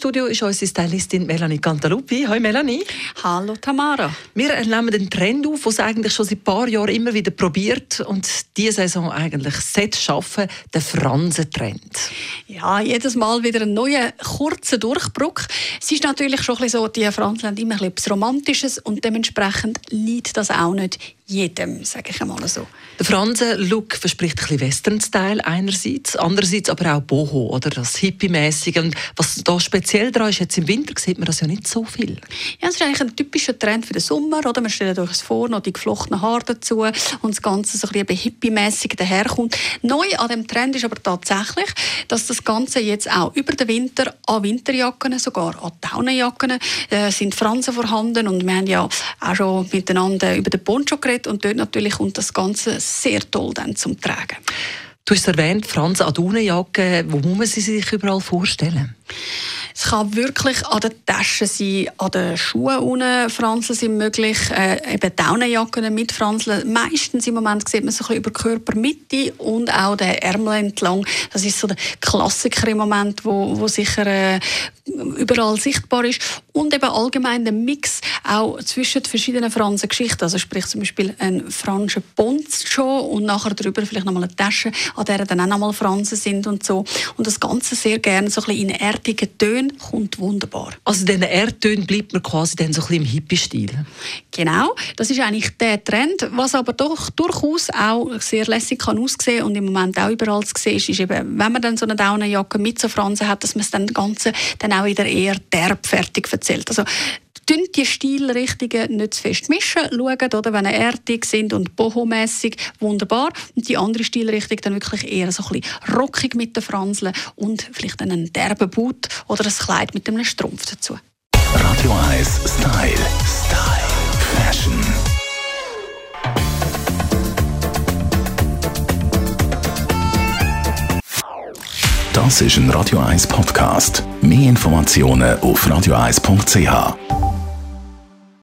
Studio ist unsere Stylistin Melanie Cantaluppi. Hallo Melanie. Hallo Tamara. Wir nehmen den Trend auf, den es eigentlich schon seit ein paar Jahren immer wieder probiert und diese Saison eigentlich set schaffen, den Fransentrend. Ja, jedes Mal wieder ein neuer kurzer Durchbruch. Es ist natürlich schon ein bisschen so, die Fransen haben immer etwas Romantisches und dementsprechend liegt das auch nicht jedem, sage ich einmal so. Der Fransen-Look verspricht ein bisschen Western-Style einerseits, andererseits aber auch Boho oder das Hippie-mäßige. Und was da speziell daran ist, jetzt im Winter sieht man das ja nicht so viel. Ja, es ist eigentlich ein typischer Trend für den Sommer, oder? Man stellt euch vor, noch die geflochtenen Haare dazu und das Ganze so ein bisschen hippie-mäßig daherkommt. Neu an dem Trend ist aber tatsächlich, dass das Ganze jetzt auch über den Winter an Winterjacken, sogar an Daunenjacken, äh, sind Fransen vorhanden und wir haben ja auch schon miteinander über den Poncho geredet Outfit und dort natürlich kommt das Ganze sehr toll dann zum Tragen. Du hast erwähnt, Franz Adunenjacke. Wo muss man sie sich überall vorstellen? Es kann wirklich an den Taschen sein, an den Schuhen unten Franzeln sind möglich, äh, eben Daunenjacken mit Franzeln. Meistens im Moment sieht man so ein bisschen über die Körpermitte und auch den Ärmel entlang. Das ist so der Klassiker im Moment, wo, wo sicher äh, überall sichtbar ist. Und eben allgemein der Mix auch zwischen verschiedenen Fransengeschichten. Also sprich zum Beispiel ein Fransen Poncho und nachher drüber vielleicht nochmal eine Tasche, an der dann auch nochmal Fransen sind und so. Und das Ganze sehr gerne so ein bisschen in erdigen Tönen kommt wunderbar. Also diesen Erdtönen bleibt man quasi dann so ein bisschen im Hippie-Stil. Genau, das ist eigentlich der Trend. Was aber doch durchaus auch sehr lässig kann aussehen und im Moment auch überall zu sehen ist, ist eben, wenn man dann so eine Daunenjacke mit so Fransen hat, dass man es dann Ganze dann auch wieder eher derb fertig erzählt. Also die Stilrichtungen nicht zu fest mischen. Schauen, oder, wenn sie erdig sind und bohomässig, wunderbar. Und die andere Stilrichtung dann wirklich eher so ein bisschen rockig mit den Franseln und vielleicht einen derben Boot oder ein Kleid mit einem Strumpf dazu. Radio 1 Style. Style. Fashion. Das ist ein Radio 1 Podcast. Mehr Informationen auf radio1.ch.